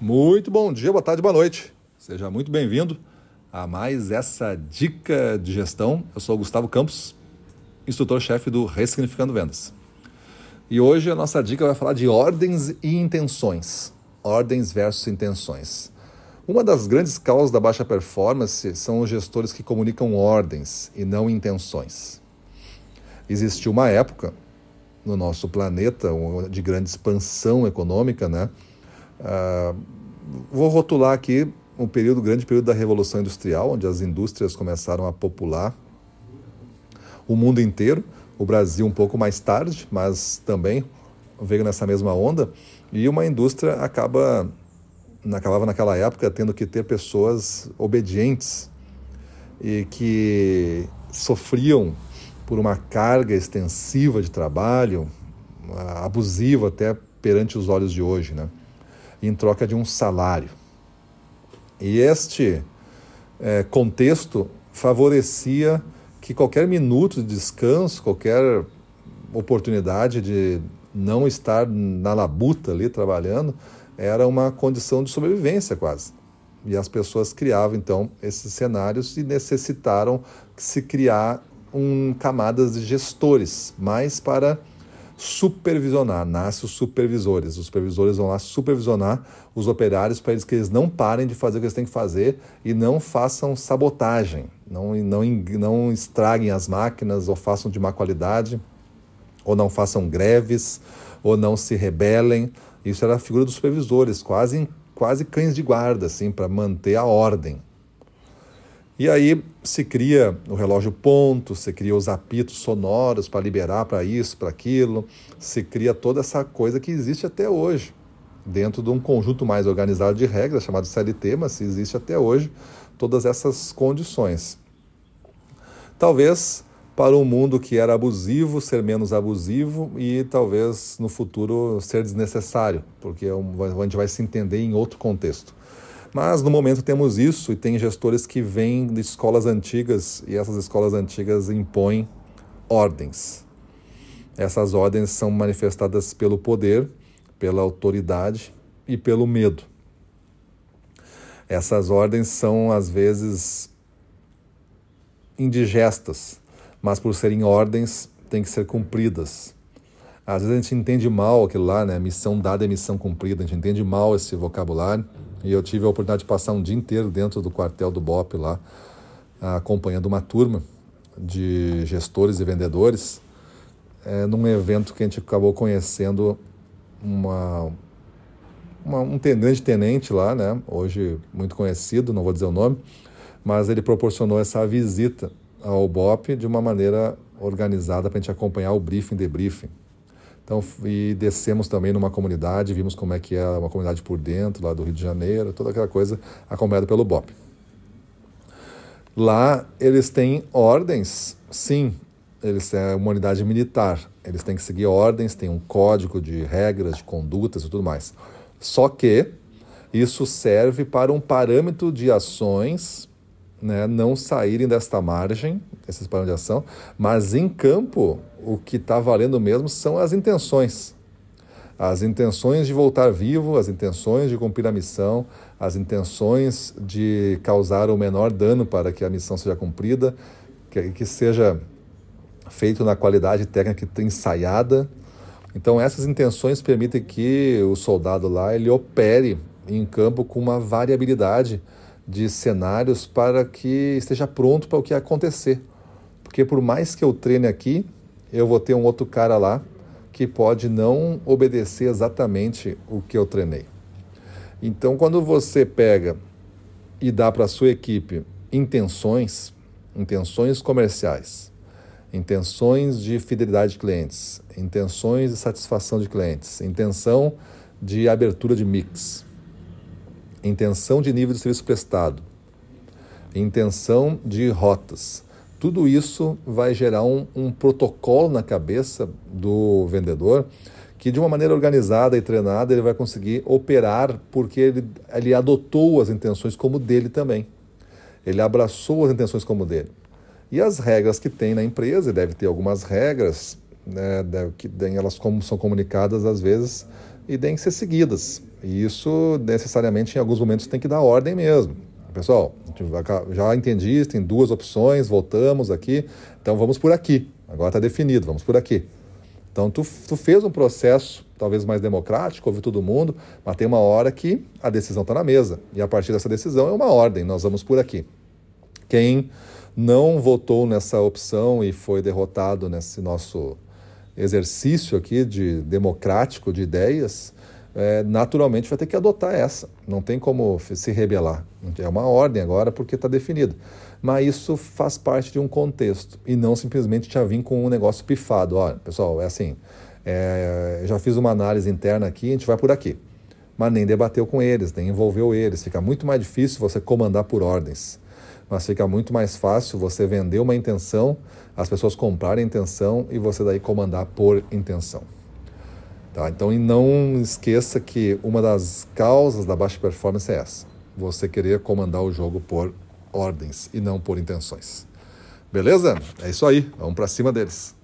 Muito bom dia, boa tarde, boa noite. Seja muito bem-vindo a mais essa dica de gestão. Eu sou o Gustavo Campos, instrutor-chefe do Ressignificando Vendas. E hoje a nossa dica vai falar de ordens e intenções. Ordens versus intenções. Uma das grandes causas da baixa performance são os gestores que comunicam ordens e não intenções. Existiu uma época no nosso planeta de grande expansão econômica, né? Uh, vou rotular aqui um período, grande período da Revolução Industrial, onde as indústrias começaram a popular o mundo inteiro. O Brasil um pouco mais tarde, mas também veio nessa mesma onda. E uma indústria acaba, acabava naquela época tendo que ter pessoas obedientes e que sofriam por uma carga extensiva de trabalho, abusiva até perante os olhos de hoje, né? Em troca de um salário. E este é, contexto favorecia que qualquer minuto de descanso, qualquer oportunidade de não estar na labuta ali trabalhando, era uma condição de sobrevivência quase. E as pessoas criavam então esses cenários e necessitaram se criar um camadas de gestores, mais para supervisionar, nasce os supervisores. Os supervisores vão lá supervisionar os operários para eles que eles não parem de fazer o que eles têm que fazer e não façam sabotagem, não, não, não estraguem as máquinas ou façam de má qualidade, ou não façam greves, ou não se rebelem. Isso era a figura dos supervisores, quase, quase cães de guarda, assim, para manter a ordem. E aí se cria o relógio ponto, se cria os apitos sonoros para liberar para isso, para aquilo, se cria toda essa coisa que existe até hoje, dentro de um conjunto mais organizado de regras chamado CLT, mas existe até hoje todas essas condições. Talvez para um mundo que era abusivo ser menos abusivo e talvez no futuro ser desnecessário, porque é a gente vai se entender em outro contexto. Mas no momento temos isso e tem gestores que vêm de escolas antigas e essas escolas antigas impõem ordens. Essas ordens são manifestadas pelo poder, pela autoridade e pelo medo. Essas ordens são às vezes indigestas, mas por serem ordens têm que ser cumpridas. Às vezes a gente entende mal aquilo lá, né? Missão dada é missão cumprida. A gente entende mal esse vocabulário. E eu tive a oportunidade de passar um dia inteiro dentro do quartel do BOP lá, acompanhando uma turma de gestores e vendedores, é, num evento que a gente acabou conhecendo uma, uma, um grande tenente lá, né? hoje muito conhecido, não vou dizer o nome, mas ele proporcionou essa visita ao BOP de uma maneira organizada para a gente acompanhar o briefing, debriefing. Então, e descemos também numa comunidade, vimos como é que é uma comunidade por dentro, lá do Rio de Janeiro, toda aquela coisa acompanhada pelo BOP. Lá eles têm ordens, sim, eles têm uma unidade militar, eles têm que seguir ordens, tem um código de regras, de condutas e tudo mais. Só que isso serve para um parâmetro de ações né, não saírem desta margem, esses parâmetros de ação, mas em campo o que está valendo mesmo são as intenções. As intenções de voltar vivo, as intenções de cumprir a missão, as intenções de causar o menor dano para que a missão seja cumprida, que, que seja feito na qualidade técnica ensaiada. Então essas intenções permitem que o soldado lá ele opere em campo com uma variabilidade de cenários para que esteja pronto para o que acontecer. Porque por mais que eu treine aqui, eu vou ter um outro cara lá que pode não obedecer exatamente o que eu treinei. Então, quando você pega e dá para a sua equipe intenções, intenções comerciais, intenções de fidelidade de clientes, intenções de satisfação de clientes, intenção de abertura de mix, intenção de nível de serviço prestado, intenção de rotas. Tudo isso vai gerar um, um protocolo na cabeça do vendedor que, de uma maneira organizada e treinada, ele vai conseguir operar porque ele, ele adotou as intenções como dele também. Ele abraçou as intenções como dele. E as regras que tem na empresa, deve ter algumas regras, né, que elas como são comunicadas às vezes e devem ser seguidas. E isso necessariamente em alguns momentos tem que dar ordem mesmo. Pessoal, já entendi, tem duas opções, voltamos aqui, então vamos por aqui. Agora está definido, vamos por aqui. Então tu, tu fez um processo talvez mais democrático, ouviu todo mundo, mas tem uma hora que a decisão está na mesa. E a partir dessa decisão é uma ordem, nós vamos por aqui. Quem não votou nessa opção e foi derrotado nesse nosso exercício aqui de democrático de ideias, é, naturalmente vai ter que adotar essa. Não tem como se rebelar. É uma ordem agora porque está definido. Mas isso faz parte de um contexto e não simplesmente já vir com um negócio pifado. Olha, pessoal, é assim. É, já fiz uma análise interna aqui, a gente vai por aqui. Mas nem debateu com eles, nem envolveu eles. Fica muito mais difícil você comandar por ordens mas fica muito mais fácil você vender uma intenção, as pessoas comprarem intenção e você daí comandar por intenção. Tá? Então, e não esqueça que uma das causas da baixa performance é essa: você querer comandar o jogo por ordens e não por intenções. Beleza? É isso aí, vamos para cima deles.